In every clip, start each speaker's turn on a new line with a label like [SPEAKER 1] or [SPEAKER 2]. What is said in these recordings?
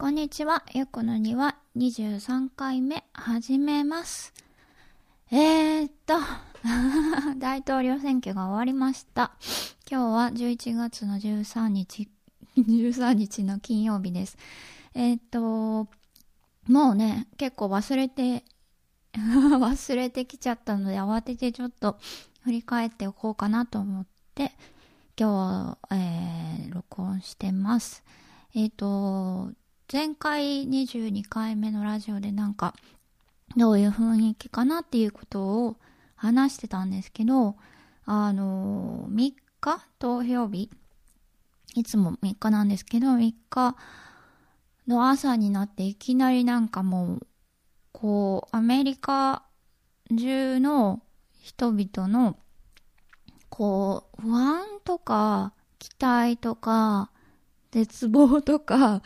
[SPEAKER 1] こんにちは。ゆこの庭23回目始めます。えーっと、大統領選挙が終わりました。今日は11月の13日、13日の金曜日です。えーっと、もうね、結構忘れて、忘れてきちゃったので慌ててちょっと振り返っておこうかなと思って、今日、えー、録音してます。えっ、と、前回22回目のラジオでなんか、どういう雰囲気かなっていうことを話してたんですけど、あの、3日?投票日。いつも3日なんですけど、3日の朝になっていきなりなんかもう、こう、アメリカ中の人々の、こう、不安とか、期待とか、絶望とか、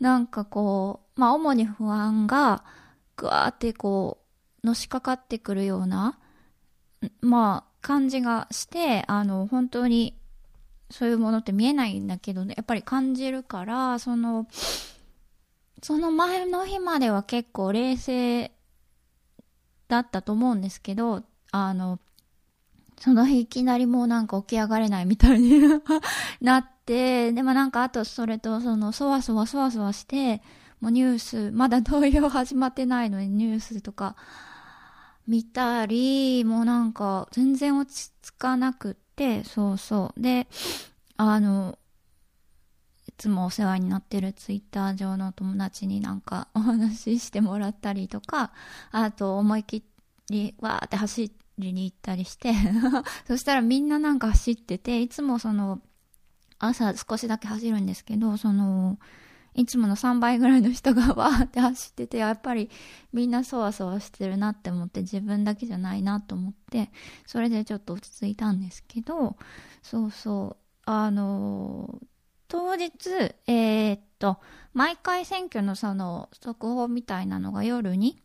[SPEAKER 1] なんかこう、まあ主に不安が、ぐわーってこう、のしかかってくるような、まあ感じがして、あの、本当に、そういうものって見えないんだけど、ね、やっぱり感じるから、その、その前の日までは結構冷静だったと思うんですけど、あの、その日いきなりもうなんか起き上がれないみたいになっ、でもなんかあとそれとそのそわそわそわそわして、もうニュース、まだ投票始まってないのにニュースとか見たり、もうなんか全然落ち着かなくって、そうそう。で、あの、いつもお世話になってるツイッター上の友達になんかお話ししてもらったりとか、あと思い切りわーって走、りに行ったりして そしたらみんななんか走ってていつもその朝少しだけ走るんですけどそのいつもの3倍ぐらいの人がわーって走っててやっぱりみんなそわそわしてるなって思って自分だけじゃないなと思ってそれでちょっと落ち着いたんですけどそうそうあの当日えー、っと毎回選挙のその速報みたいなのが夜に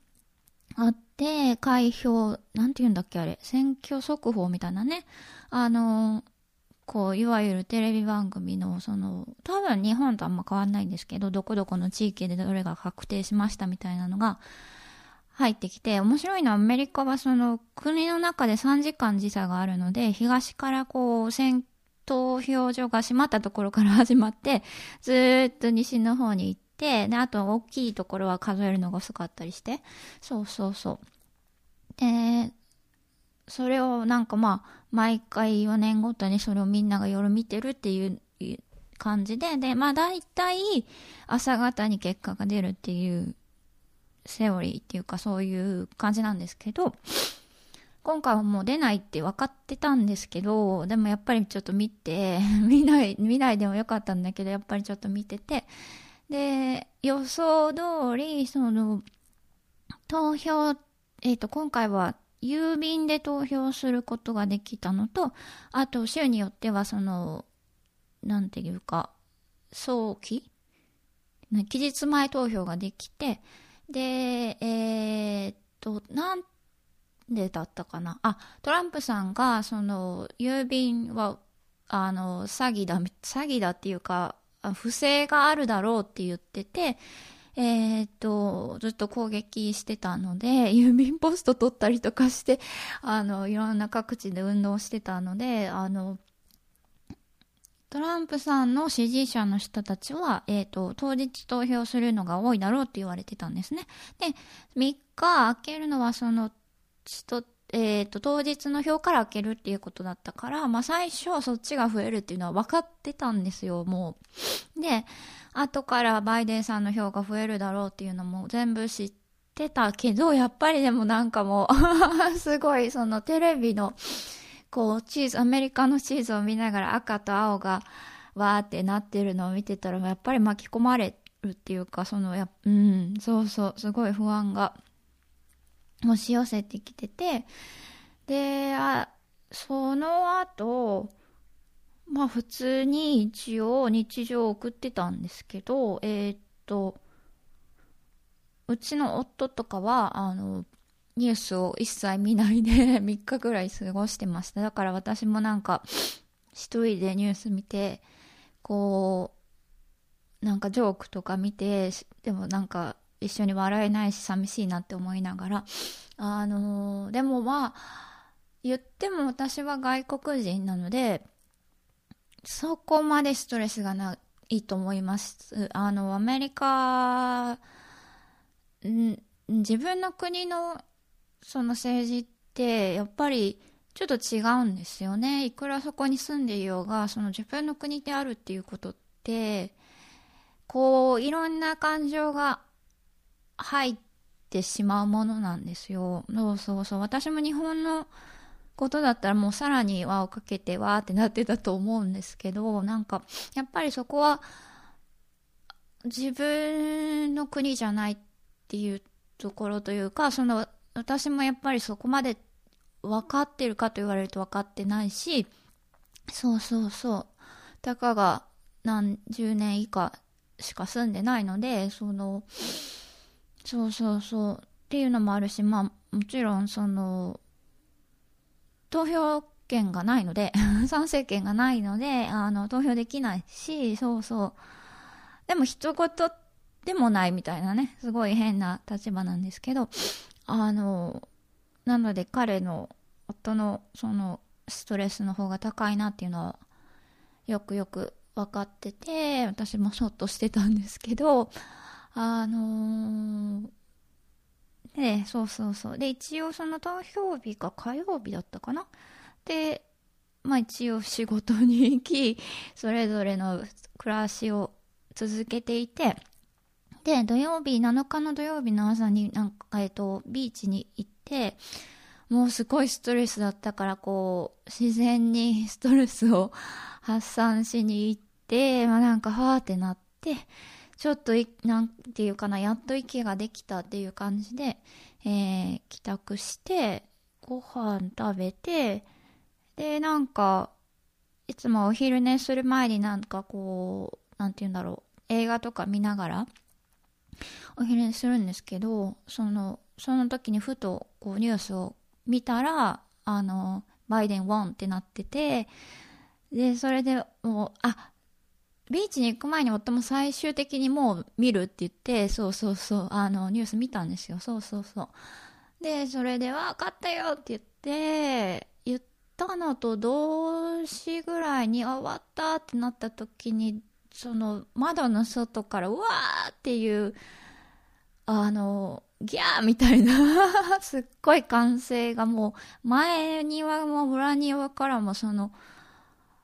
[SPEAKER 1] あって、開票、なんて言うんだっけあれ、選挙速報みたいなね。あの、こう、いわゆるテレビ番組の、その、多分日本とあんま変わんないんですけど、どこどこの地域でどれが確定しましたみたいなのが入ってきて、面白いのはアメリカはその、国の中で3時間時差があるので、東からこう、選投票所が閉まったところから始まって、ずっと西の方に行って、で、あと大きいところは数えるのが遅かったりして。そうそうそう。で、それをなんかまあ、毎回4年ごとにそれをみんなが夜見てるっていう感じで、で、まあ大体朝方に結果が出るっていうセオリーっていうかそういう感じなんですけど、今回はもう出ないって分かってたんですけど、でもやっぱりちょっと見て、見ない、見ないでもよかったんだけど、やっぱりちょっと見てて、で、予想通り、その、投票、えっ、ー、と、今回は郵便で投票することができたのと、あと、州によっては、その、なんていうか、早期？期日前投票ができて、で、えっ、と、なんでだったかな？あ、トランプさんが、その、郵便は、あの、詐欺だ、詐欺だっていうか、不正があるだろうって言ってて、えっ、と、ずっと攻撃してたので、郵便ポスト取ったりとかして、あの、いろんな各地で運動してたので、あの、トランプさんの支持者の人たちは、えっ、ー、と、当日投票するのが多いだろうって言われてたんですね。で、3日開けるのはその、えっ、ー、と、当日の票から開けるっていうことだったから、まあ最初はそっちが増えるっていうのは分かってたんですよ、もう。で、後からバイデンさんの票が増えるだろうっていうのも全部知ってたけど、やっぱりでもなんかもう すごいそのテレビの、こう、チーズ、アメリカのチーズを見ながら赤と青がわーってなってるのを見てたら、やっぱり巻き込まれるっていうか、その、やうん、そうそう、すごい不安が。押し寄せてきてて、で、あその後、まあ普通に一応日常を送ってたんですけど、えー、っと、うちの夫とかは、あの、ニュースを一切見ないで 3日ぐらい過ごしてました。だから私もなんか、一人でニュース見て、こう、なんかジョークとか見て、でもなんか一緒に笑えないし寂しいなって思いながら、あのー、でもまあ、言っても私は外国人なので、そこまでストレスがないと思います。あの、アメリカ、ん自分の国のその政治ってやっぱりちょっと違うんですよね。いくらそこに住んでいようが、その自分の国であるっていうことって、こう、いろんな感情が入ってしまうものなんですよ。そうそうそう。私も日本のことだったらもうさらに輪をかけてわーってなってたと思うんですけど、なんか、やっぱりそこは、自分の国じゃないっていうところというか、その、私もやっぱりそこまで分かってるかと言われると分かってないし、そうそうそう。たかが何十年以下しか住んでないので、その、そうそうそう。っていうのもあるし、まあ、もちろんその、投票権がないので 賛成権がないので、あの、投票できないし、そうそう。でも、一言でもないみたいなね、すごい変な立場なんですけど、あの、なので彼の夫のそのストレスの方が高いなっていうのは、よくよく分かってて、私もそっとしてたんですけど、あのー、で、そうそうそう。で、一応その投票日が火曜日だったかな？で、まあ一応仕事に行き、それぞれの暮らしを続けていて、で、土曜日、7日の土曜日の朝になんか、えっと、ビーチに行って、もうすごいストレスだったから、こう、自然に ストレスを発散しに行って、まあなんか、はーってなって、ちょっとなんていうかな、やっと息ができたっていう感じで、えー、帰宅して、ご飯食べて、で、なんか、いつもお昼寝する前になんかこう、なんて言うんだろう、映画とか見ながら、お昼寝するんですけど、その、その時にふとこうニュースを見たら、あの、バイデンウォンってなってて、で、それでもう、あ、ビーチに行く前に夫も最終的にもう見るって言って、そうそうそう、あの、ニュース見たんですよ。そうそうそう。で、それで、わかったよって言って、言ったのと同時ぐらいに、あ、終わったってなった時に、その、窓の外から、うわーっていう、あの、ギャーみたいな すっごい歓声がもう、前庭も裏庭からもその、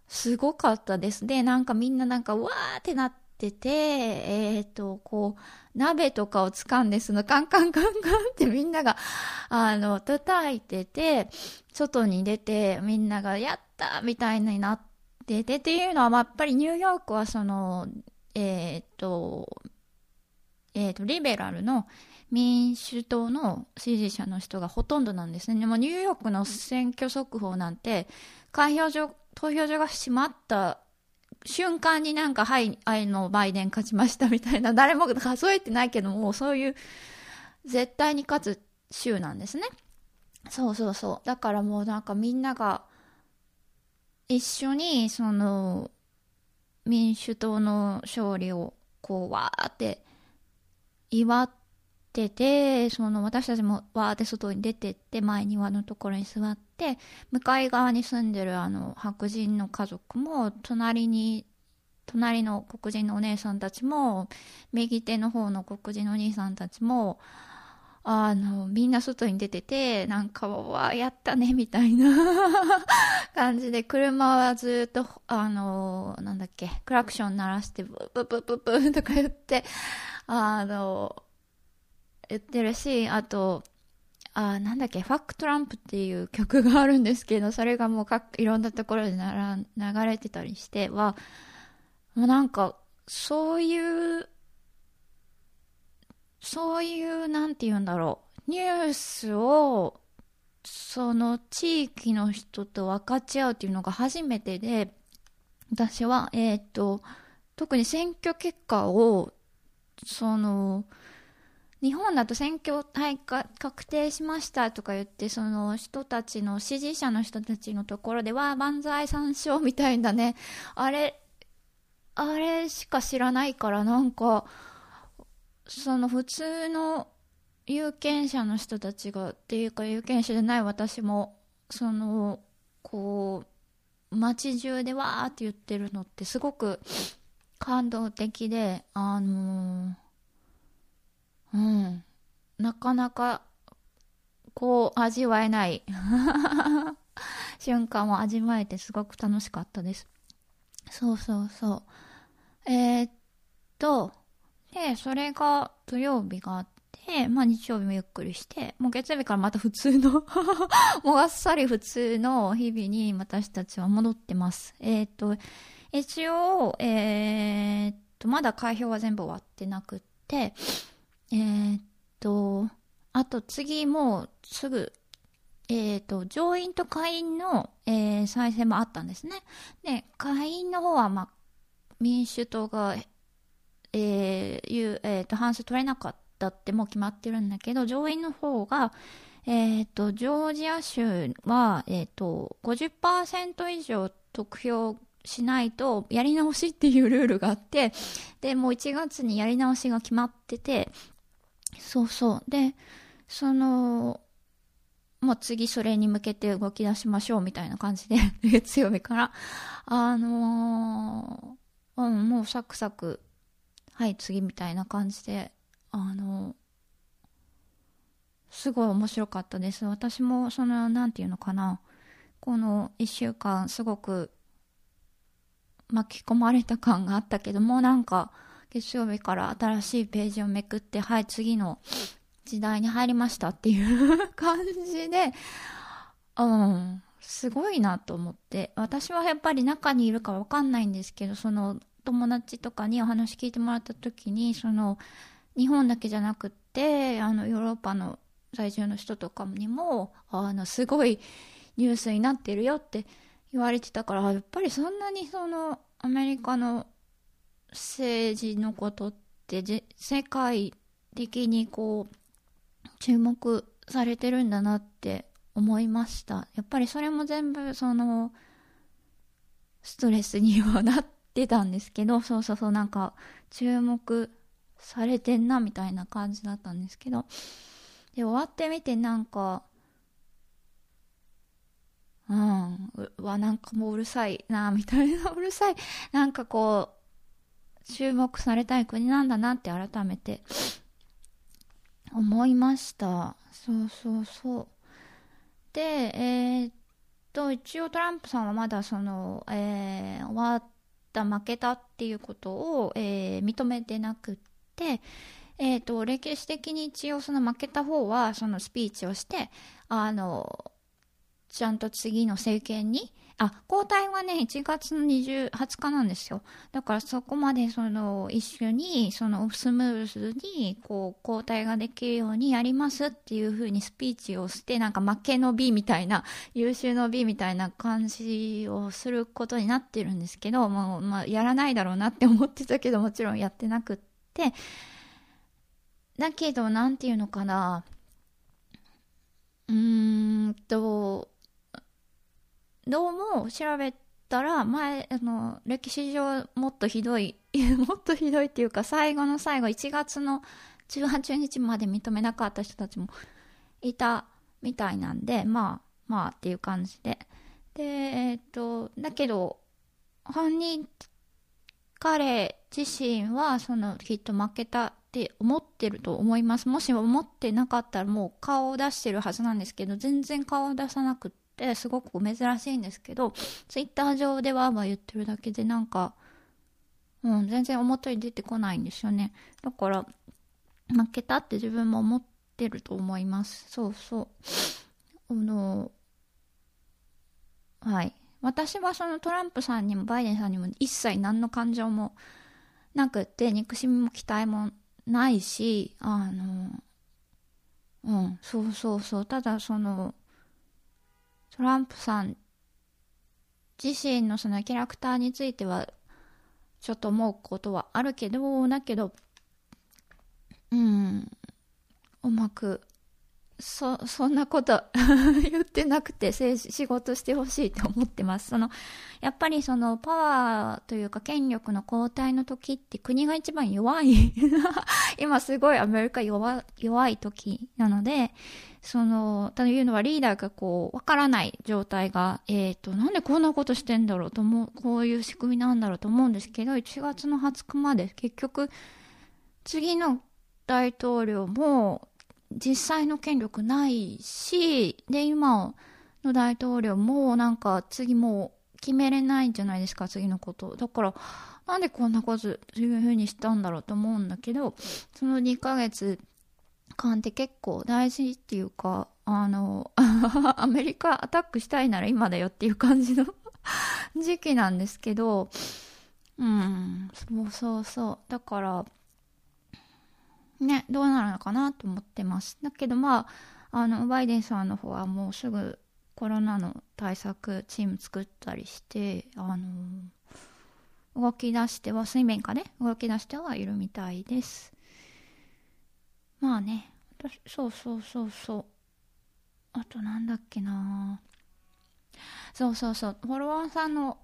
[SPEAKER 1] すごかったです。で、なんかみんななんか、わーってなってて、えっ、ー、と、こう、鍋とかを掴んで、そのカンカンカンカンってみんなが、あの、叩いてて、外に出て、みんなが、やったみたいになってて、っていうのは、やっぱりニューヨークはその、えっ、ー、と、えっ、ー、と、リベラルの民主党の支持者の人がほとんどなんですね。でもニューヨークの選挙速報なんて、開票所投票所が閉まった瞬間になんか、はい、あの、バイデン勝ちましたみたいな、誰も数えてないけども、そういう、絶対に勝つ州なんですね。そうそうそう。だからもうなんかみんなが、一緒に、その、民主党の勝利を、こう、わーって祝ってて、その私たちもわーって外に出てって、前庭のところに座って、向かい側に住んでるあの白人の家族も、隣に、隣の黒人のお姉さんたちも、右手の方の黒人のお兄さんたちも、あの、みんな外に出てて、なんか、わーやったね、みたいな 感じで、車はずっと、あの、なんだっけ、クラクション鳴らして、ブブブブブとか言って、あの、言ってるし、あと、あなんだっけ、ファックトランプっていう曲があるんですけど、それがもういろんなところでなら流れてたりしては、もうなんか、そういう、そういう、なんて言うんだろう、ニュースを、その地域の人と分かち合うっていうのが初めてで、私は、えっ、ー、と、特に選挙結果を、その、日本だと選挙はい確定しましたとか言って、その人たちの、支持者の人たちのところでは、万歳三唱みたいなね、あれ、あれしか知らないからなんかその普通の有権者の人たちがっていうか有権者じゃない私もそのこう街中でわーって言ってるのってすごく感動的であのー、うんなかなかこう味わえない 瞬間を味わえてすごく楽しかったです。そうそうそう。えー、っと、で、それが土曜日があって、まあ日曜日もゆっくりして、もう月曜日からまた普通の もうあっさり普通の日々に私たちは戻ってます。えー、っと、一応、えー、っと、まだ開票は全部終わってなくって、えー、っと、あと次もうすぐ、えっ、と、上院と下院の、えー、再選もあったんですね。で、下院の方は、まあ、民主党が、えー、いう、えっ、ー、と、半数取れなかったってもう決まってるんだけど、上院の方が、え、ー、と、ジョージア州は、えっ、ー、と、50%以上得票しないとやり直しっていうルールがあって、で、もう1月にやり直しが決まってて、そうそう。で、その、もう次それに向けて動き出しましょうみたいな感じで、月曜日から、あのー、うん、もうサクサク、はい次みたいな感じで、あのー、すごい面白かったです。私もその、なんていうのかな、この一週間すごく巻き込まれた感があったけども、なんか、月曜日から新しいページをめくって、はい、次の時代に入りましたっていう 感じで、うん、すごいなと思って。私はやっぱり中にいるかわかんないんですけど、その友達とかにお話聞いてもらった時に、その、日本だけじゃなくて、あの、ヨーロッパの在住の人とかにも、あの、すごいニュースになってるよって言われてたから、やっぱりそんなにその、アメリカの政治のことって世界的にこう注目されてるんだなって思いました。やっぱりそれも全部そのストレスにはなってたんですけどそうそうそうなんか注目されてんなみたいな感じだったんですけど。で終わってみてなんかうんうわなんかもううるさいなみたいな。うるさい。なんかこう注目されたい国なんだなって改めて思いました。そうそうそう。で、えー、っと、一応トランプさんはまだその、えー、終わった、負けたっていうことを、えー、認めてなくって、えっ、と、歴史的に一応その負けた方はそのスピーチをして、あの、ちゃんと次の政権にあ、交代はね、1月の20、20日なんですよ。だからそこまでその一緒に、そのスムーズに、こう、交代ができるようにやりますっていう風にスピーチをして、なんか負けの美みたいな、優秀の美みたいな感じをすることになってるんですけど、もう、まあ、やらないだろうなって思ってたけど、もちろんやってなくって、だけど、なんていうのかな、うーんと、どうも調べたら、前、あの、歴史上もっとひどい、もっとひどいっていうか、最後の最後、1月の18日まで認めなかった人たちもいたみたいなんで、まあ、まあっていう感じで。で、えっと、だけど、本人、彼自身は、その、きっと負けたって思ってると思います。もし思ってなかったらもう顔を出してるはずなんですけど、全然顔を出さなくて、ってすごく珍しいんですけど、ツイッター上ではまあ言ってるだけでなんか、うん、全然表に出てこないんですよね。だから、負けたって自分も思ってると思います。そうそう。あの、はい。私はそのトランプさんにもバイデンさんにも一切何の感情もなくて、憎しみも期待もないし、あの、うん、そうそうそう。ただその、トランプさん自身のそのキャラクターについてはちょっと思うことはあるけどだけどうんうまくそ、そんなこと 言ってなくて、仕事してほしいと思ってます。その、やっぱりそのパワーというか権力の交代の時って国が一番弱い 今すごいアメリカ弱弱い時なので、その、というのはリーダーがこう、わからない状態が、えっ、ー、と、なんでこんなことしてんだろうと思う、こういう仕組みなんだろうと思うんですけど、1月の20日まで結局、次の大統領も実際の権力ないし、で、今の大統領もなんか次もう決めれないんじゃないですか、次のこと。だから、なんでこんなことそういう風にしたんだろうと思うんだけど、その2ヶ月間って結構大事っていうか、あの、アメリカアタックしたいなら今だよっていう感じの 時期なんですけど、うん、そうそうそう。だから、ね、どうなるのかなと思ってます。だけどまあ、あの、バイデンさんの方はもうすぐコロナの対策チーム作ったりして、あの動き出しては、水面下で動き出してはいるみたいです。まあね、私、そうそうそうそう。あとなんだっけな。そうそうそう、フォロワーさんの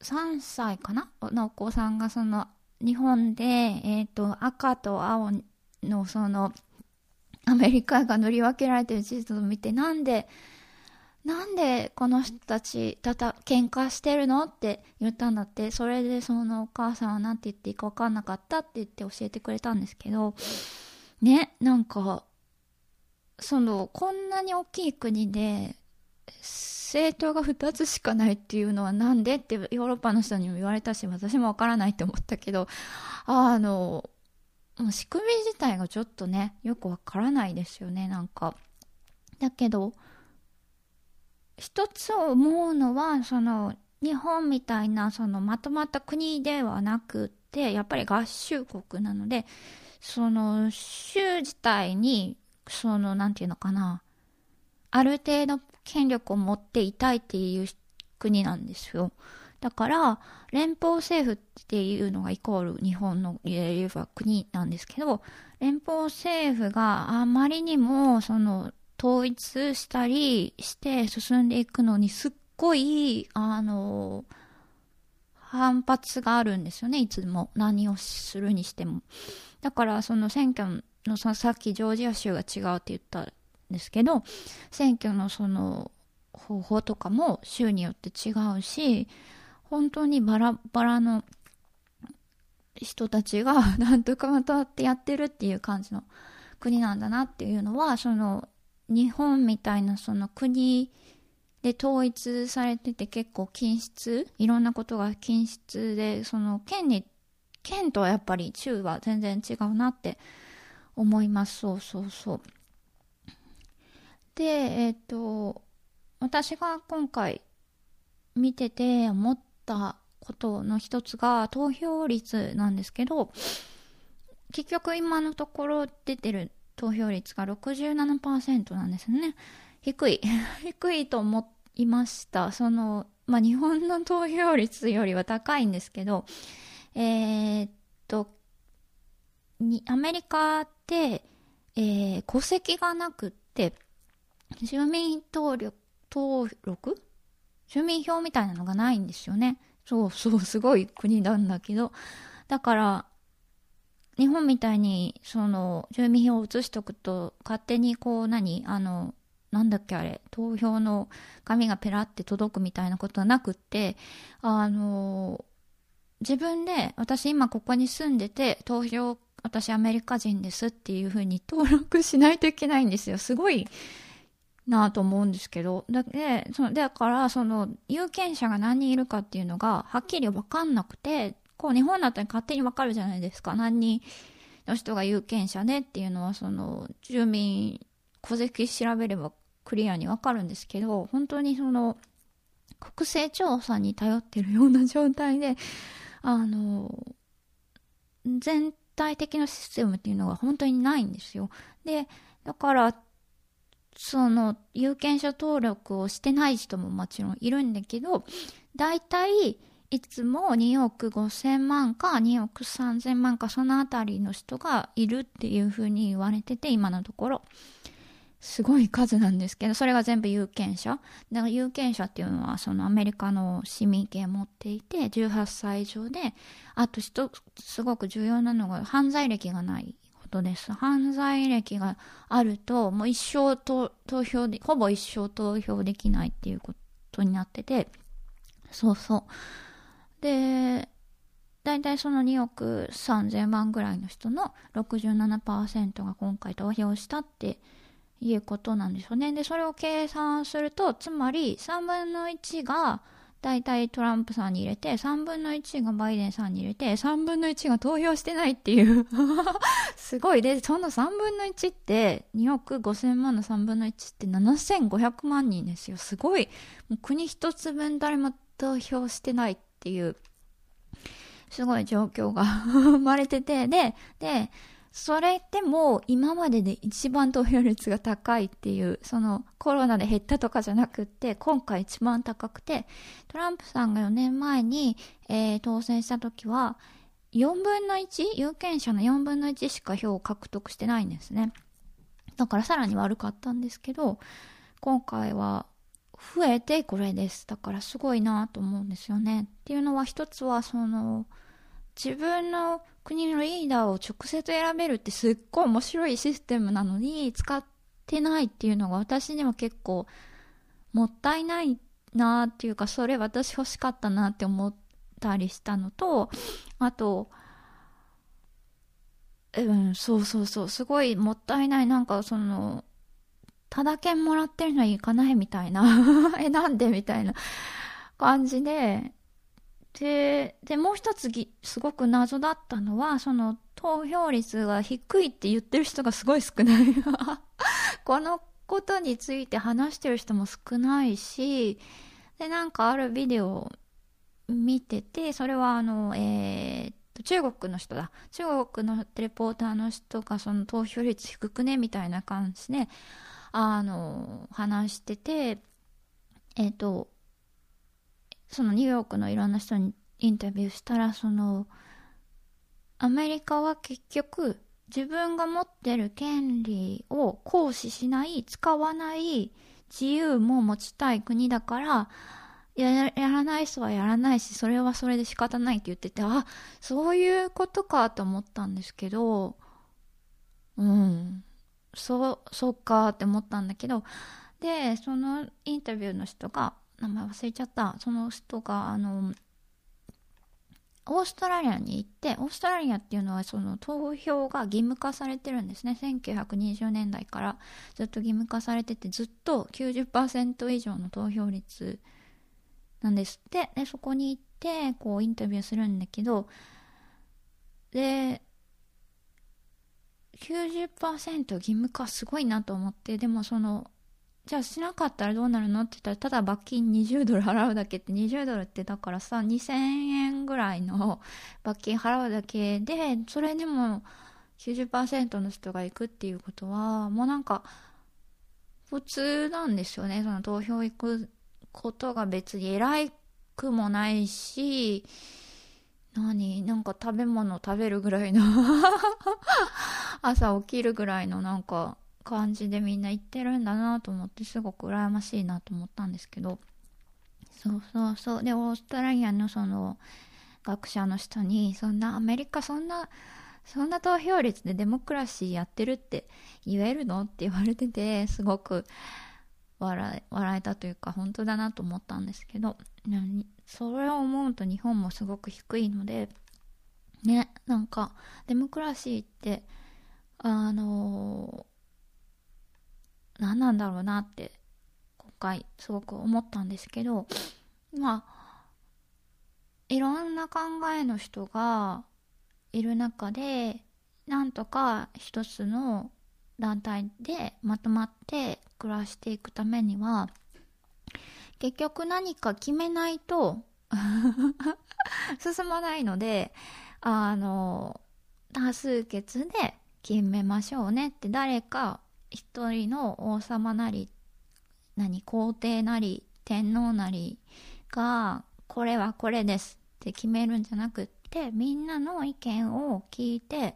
[SPEAKER 1] 3歳かな？のお子さんがその日本で、えっ、ー、と、赤と青のその、アメリカが塗り分けられてる地図を見て、なんで、なんでこの人たち、たた、喧嘩してるの？って言ったんだって、それでそのお母さんは何て言っていいか分かんなかったって言って教えてくれたんですけど、ね、なんか、その、こんなに大きい国で、政党が2つしかないっていうのはなんでってヨーロッパの人にも言われたし、私もわからないって思ったけど、あの、仕組み自体がちょっとね、よくわからないですよね、なんか。だけど、一つ思うのは、その、日本みたいな、その、まとまった国ではなくて、やっぱり合衆国なので、その、州自体に、その、なんていうのかな、ある程度権力を持っていたいっていう国なんですよ。だから、連邦政府っていうのがイコール日本の言えば国なんですけど、連邦政府があまりにも、その、統一したりして進んでいくのにすっごい、あの、反発があるんですよね、いつも。何をするにしても。だから、その選挙のさっきジョージア州が違うって言ったんですけど選挙のその方法とかも州によって違うし本当にバラバラの人たちが なんとかまとってやってるっていう感じの国なんだなっていうのはその日本みたいなその国で統一されてて結構均質いろんなことが均質でその県に県とはやっぱり州は全然違うなって思いますそうそうそうで、えっ、ー、と、私が今回見てて思ったことの一つが投票率なんですけど、結局今のところ出てる投票率が67%なんですね。低い。低いと思いました。その、まあ、日本の投票率よりは高いんですけど、えー、っと、に、アメリカって、えー、戸籍がなくって、住民登録、登録？住民票みたいなのがないんですよね。そう そう、すごい国なんだけど。だから、日本みたいに、その、住民票を移しとくと、勝手にこう何、あの、なんだっけあれ、投票の紙がペラって届くみたいなことはなくって、あの、自分で、私今ここに住んでて、投票、私アメリカ人ですっていうふうに登録しないといけないんですよ。すごいなと思うんですけど、だで、その、だから、その、有権者が何人いるかっていうのが、はっきりわかんなくて、こう、日本だったら勝手にわかるじゃないですか。何人の人が有権者ねっていうのは、その、住民、戸籍調べればクリアにわかるんですけど、本当にその、国勢調査に頼ってるような状態で、あの、全体的なシステムっていうのが本当にないんですよ。で、だから、その、有権者登録をしてない人ももちろんいるんだけど、大体、いつも2億5千万か2億3千万かそのあたりの人がいるっていうふうに言われてて、今のところ。すごい数なんですけど、それが全部有権者。だから有権者っていうのは、そのアメリカの市民権を持っていて、18歳以上で、あと一、すごく重要なのが、犯罪歴がないことです。犯罪歴があると、もう一生投票で、ほぼ一生投票できないっていうことになってて、そうそう。で、大体その2億3000万ぐらいの人の67%が今回投票したっていうことなんですよね。で、それを計算すると、つまり3分の1が大体トランプさんに入れて、3分の1がバイデンさんに入れて、3分の1が投票してないっていう すごい。で、その3分の1って、2億5000万の3分の1って7500万人ですよ。すごい。もう国一つ分誰も投票してないっていうすごい状況が 生まれてて、で、で、それっても今までで一番投票率が高いっていう、そのコロナで減ったとかじゃなくって、今回一番高くて、トランプさんが4年前に、えー、当選した時は、4分の 1? 有権者の4分の1しか票を獲得してないんですね。だからさらに悪かったんですけど、今回は増えてこれです。だからすごいなと思うんですよね。っていうのは一つはその自分の国のリーダーを直接選べるってすっごい面白いシステムなのに使ってないっていうのが私には結構もったいないなっていうかそれ私欲しかったなって思ったりしたのとあとうんそうそうそうすごいもったいないなんかそのただ券もらってるのに行かないみたいな。え、なんでみたいな感じで、で、で、もう一つぎ、すごく謎だったのは、その、投票率が低いって言ってる人がすごい少ない このことについて話してる人も少ないし、で、なんかあるビデオを見てて、それはあの、えー、中国の人だ。中国のレポーターの人がその投票率低くね？みたいな感じで、あの、話してて、えっ、ー、と、そのニューヨークのいろんな人にインタビューしたら、その、アメリカは結局、自分が持ってる権利を行使しない、使わない自由も持ちたい国だから、ややらない人はやらないし、それはそれで仕方ないって言ってて、あ、そういうことかと思ったんですけど、うん。そう、そうかって思ったんだけど、で、そのインタビューの人が、名前忘れちゃった、その人が、あの、オーストラリアに行って、オーストラリアっていうのはその投票が義務化されてるんですね。1920年代からずっと義務化されてて、ずっと90%以上の投票率なんですって。で、そこに行って、こうインタビューするんだけど、で、90%義務化すごいなと思って、でもその、じゃあしなかったらどうなるのって言ったら、ただ罰金20ドル払うだけって20ドルってだからさ、2000円ぐらいの罰金払うだけで、それでも90%の人が行くっていうことは、もうなんか、普通なんですよね。その投票行くことが別に偉くもないし、何なんか食べ物食べるぐらいの 朝起きるぐらいのなんか感じでみんな言ってるんだなと思ってすごく羨ましいなと思ったんですけど。そうそうそう。でオーストラリアのその学者の人にそんなアメリカそんなそんな投票率でデモクラシーやってるって言えるの？って言われててすごく笑笑えたというか本当だなと思ったんですけど。それを思うと日本もすごく低いのでねなんかデモクラシーってあの、何なんだろうなって今回すごく思ったんですけどまあいろんな考えの人がいる中でなんとか一つの団体でまとまって暮らしていくためには結局何か決めないと 進まないのであの多数決で決めましょうねって誰か一人の王様なり何皇帝なり天皇なりがこれはこれですって決めるんじゃなくってみんなの意見を聞いて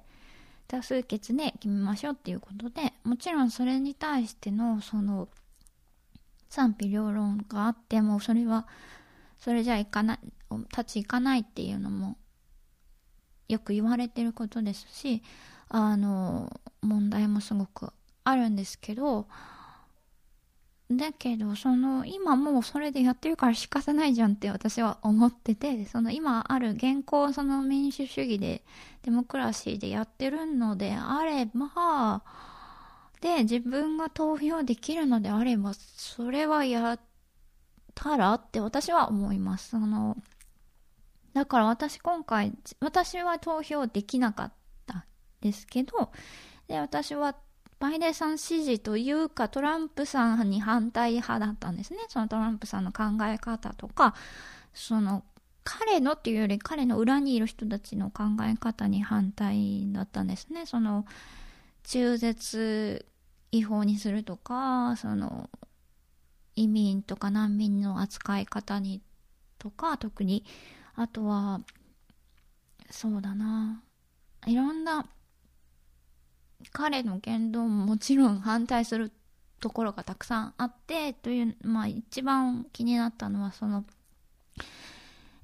[SPEAKER 1] 多数決で決めましょうっていうことで、もちろんそれに対しての、その、賛否両論があっても、それは、それじゃいかない、立ち行かないっていうのも、よく言われてることですし、あの、問題もすごくあるんですけど、だけど、その、今もうそれでやってるから仕方ないじゃんって私は思ってて、その今ある現行その民主主義で、デモクラシーでやってるのであれば、で、自分が投票できるのであれば、それはやったらって私は思います。その、だから私今回、私は投票できなかったですけど、で、私はバイデンさん支持というか、トランプさんに反対派だったんですね。そのトランプさんの考え方とか、その、彼のっていうより彼の裏にいる人たちの考え方に反対だったんですね。その、中絶違法にするとか、その、移民とか難民の扱い方にとか、特に、あとは、そうだな、いろんな彼の言動ももちろん反対するところがたくさんあってという、まあ一番気になったのはその、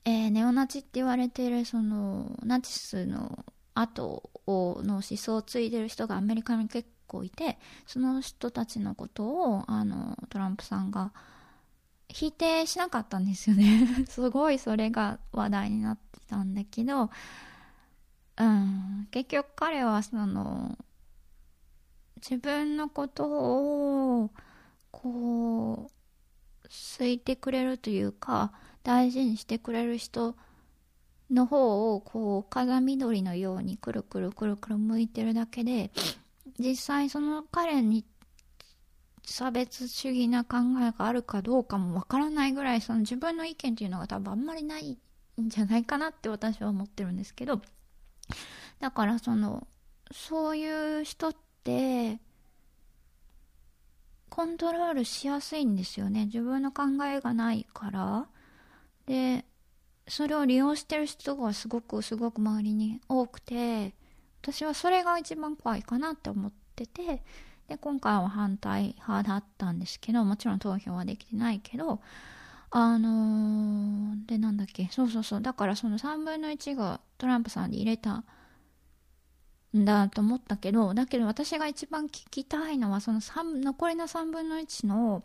[SPEAKER 1] えー、ネオナチって言われているそのナチスの後をの思想を継いでる人がアメリカに結構いてその人たちのことをあのトランプさんが否定しなかったんですよね。すごいそれが話題になってたんだけどうん。結局彼はその自分のことをこう好いてくれるというか大事にしてくれる人の方をこう風緑のようにくるくるくるくる向いてるだけで実際その彼に差別主義な考えがあるかどうかもわからないぐらいその自分の意見っていうのが多分あんまりないんじゃないかなって私は思ってるんですけどだからそのそういう人ってってコントロールしやすいんですよね。自分の考えがないから。でそれを利用してる人がすごくすごく周りに多くて私はそれが一番怖いかなって思っててで今回は反対派だったんですけどもちろん投票はできてないけどあのー、でなんだっけ。そうそうそう。だからその3分の1がトランプさんで入れたんだと思ったけど、だけど私が一番聞きたいのは、その、残りの3分の1の、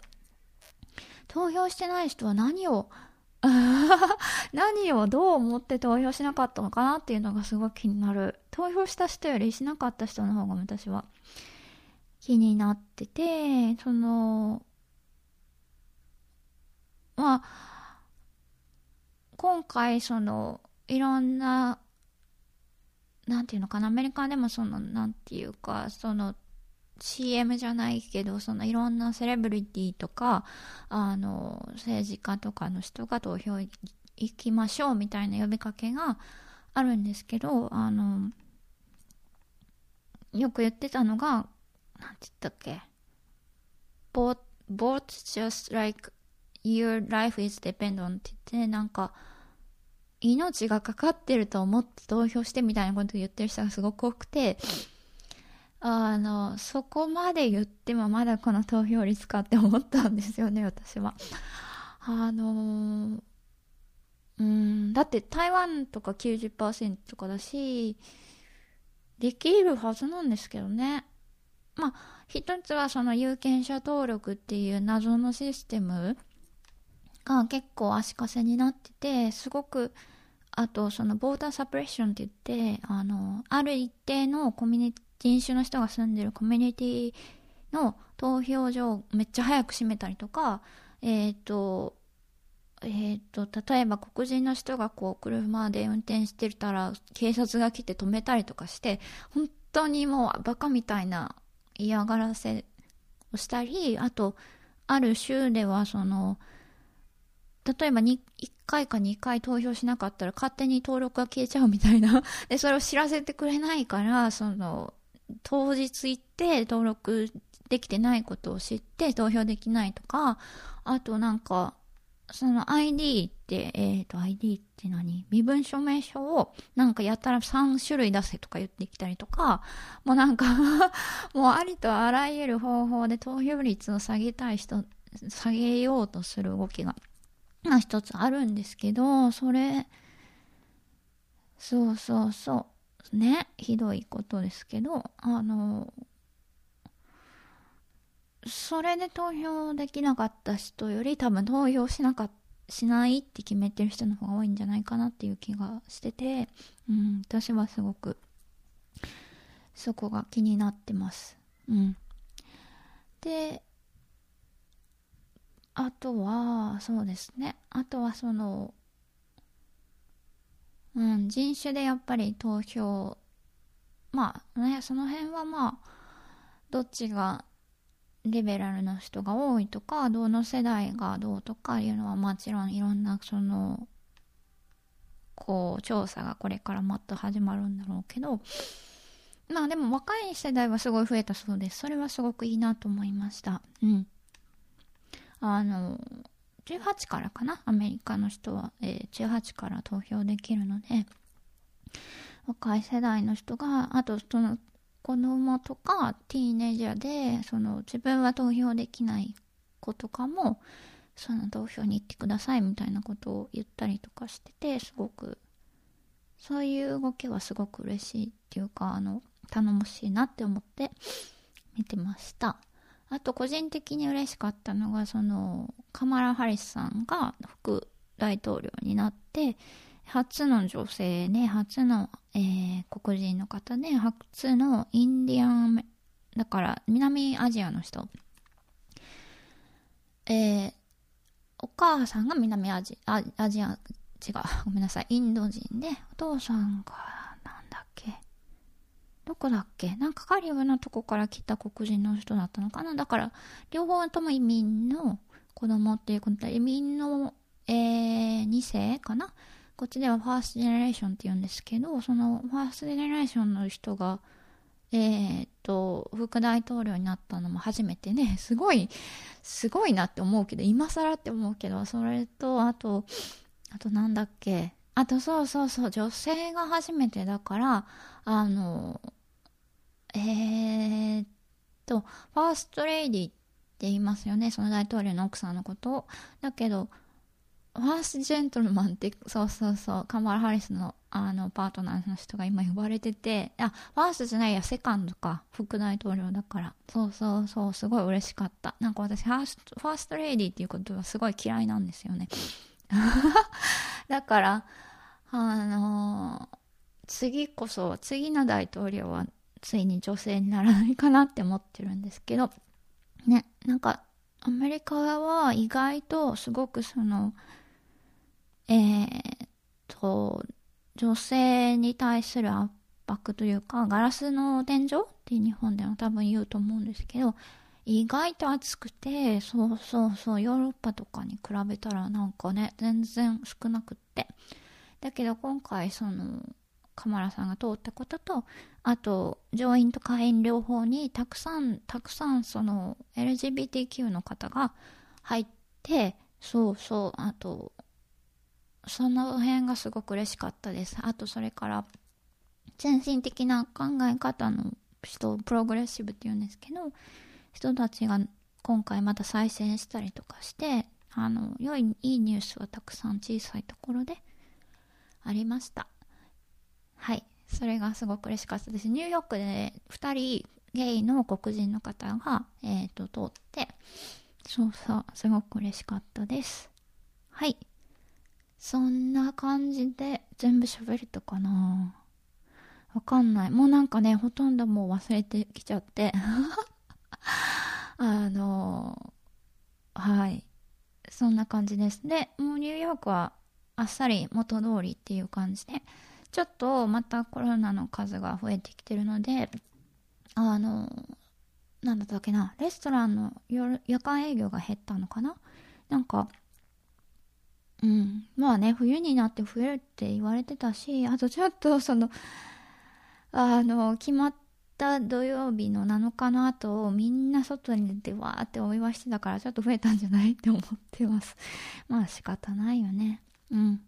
[SPEAKER 1] 投票してない人は何を 何をどう思って投票しなかったのかなっていうのがすごい気になる。投票した人よりしなかった人の方が私は気になってて、その、まあ、今回その、いろんななんていうのかな、アメリカでもその、なんていうか、その、CM じゃないけど、そのいろんなセレブリティとか、あの、政治家とかの人が投票行きましょうみたいな呼びかけがあるんですけど、あの、よく言ってたのが、なんて言ったっけ ?Bought just like your life is depend on って言って、なんか、命がかかってると思って投票してみたいなことを言ってる人がすごく多くて、あの、そこまで言ってもまだこの投票率かって思ったんですよね、私は。あのうん、だって台湾とか90%とかだし、できるはずなんですけどね。まあ、一つはその有権者登録っていう謎のシステムが結構足かせになってて、すごくあと、その、ボーダーサプレッションって言って、あの、ある一定のコミュニティ、人種の人が住んでるコミュニティの投票所をめっちゃ早く閉めたりとか、えっ、ー、と、えっ、ー、と、例えば黒人の人がこう、車で運転してたら、警察が来て止めたりとかして、本当にもうバカみたいな嫌がらせをしたり、あと、ある州ではその、例えば1回か2回投票しなかったら勝手に登録が消えちゃうみたいな。で、それを知らせてくれないから、その、当日行って登録できてないことを知って投票できないとか、あとなんか、その ID って、えっ、ー、と ID って何？身分証明書をなんかやったら3種類出せとか言ってきたりとか、もうなんか もうありとあらゆる方法で投票率を下げたい人、下げようとする動きが、まあ一つあるんですけど、それ、そうそうそう、ね、ひどいことですけど、あの、それで投票できなかった人より多分投票しなかしないって決めてる人の方が多いんじゃないかなっていう気がしてて、うん、私はすごくそこが気になってます。うん。で、あとは、そうですね。あとはその、うん、人種でやっぱり投票、まあね、その辺はまあ、どっちがリベラルな人が多いとかどの世代がどうとかいうのはもちろんいろんなそのこう調査がこれからもっと始まるんだろうけどまあでも若い世代はすごい増えたそうです。それはすごくいいなと思いました。うん。あの18からかな？アメリカの人は、えー、18から投票できるので若い世代の人があとその子供とかティーネイジャーでその自分は投票できない子とかもその投票に行ってくださいみたいなことを言ったりとかしててすごくそういう動きはすごく嬉しいっていうかあの頼もしいなって思って見てました。あと個人的に嬉しかったのがそのカマラ・ハリスさんが副大統領になって初の女性ね、初の、えー、黒人の方で、初のインディアン、だから南アジアの人。えー、お母さんが南アジア、アジア、違う、ごめんなさい、インド人で、お父さんが、どこだっけ？なんかカリブのとこから来た黒人の人だったのかな？だから、両方とも移民の子供っていうことで、移民の、えー、2世かな？こっちではファーストジェネレーションって言うんですけど、そのファーストジェネレーションの人が、えー、っと、副大統領になったのも初めてね、すごい、すごいなって思うけど、今更って思うけど、それと、あと、あとなんだっけ、あとそうそうそう、女性が初めてだから、あの、えー、と、ファーストレイディって言いますよね、その大統領の奥さんのことを。だけど、ファーストジェントルマンって、そうそうそう、カマラ・ハリスのあのパートナーの人が今呼ばれてて、あ、ファーストじゃないや、セカンドか、副大統領だから。そうそうそう、すごい嬉しかった。なんか私、ファースト、ファーストレイディっていうことはすごい嫌いなんですよね。だから、あのー、次こそ、次の大統領はついに女性にならないかなって思ってるんですけど、ね、なんか、アメリカは意外とすごくその、えー、と、女性に対する圧迫というか、ガラスの天井って日本では多分言うと思うんですけど、意外と暑くて、そうそうそう、ヨーロッパとかに比べたらなんかね、全然少なくって。だけど今回その、カマラさんが通ったことと、あと、上院と下院両方にたくさん、たくさんその LGBTQ の方が入って、そうそう、あと、その辺がすごく嬉しかったです。あとそれから、先進的な考え方の人、プログレッシブって言うんですけど、人たちが今回また再選したりとかして、あの、良い、いいニュースはたくさん小さいところでありました。はい。それがすごく嬉しかったです。ニューヨークで2人ゲイの黒人の方が、えっ、ー、と、通って、そうそう、すごく嬉しかったです。はい。そんな感じで全部喋れたかなわかんない。もうなんかね、ほとんどもう忘れてきちゃってあのはい。そんな感じです。で、もうニューヨークはあっさり元通りっていう感じで、ちょっとまたコロナの数が増えてきてるので、あの、なんだったっけな、レストランの夜夜間営業が減ったのかな？なんか、うん。まあね、冬になって増えるって言われてたし、あとちょっとその、あの、決まった土曜日の7日の後をみんな外に出てわーってお祝いしてたからちょっと増えたんじゃないって思ってます。まあ仕方ないよね。うん。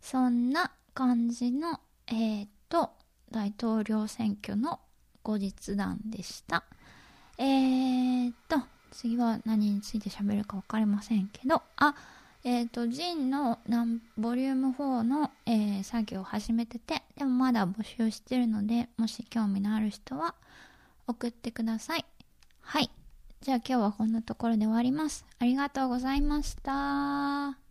[SPEAKER 1] そんな感じの、えー、っと、大統領選挙の後日談でした。えー、っと、次は何について喋るか分かりませんけど、あ、えっ、ー、と、ジンのボリューム4の、えー、作業を始めてて、でもまだ募集してるので、もし興味のある人は送ってください。はい。じゃあ今日はこんなところで終わります。ありがとうございました。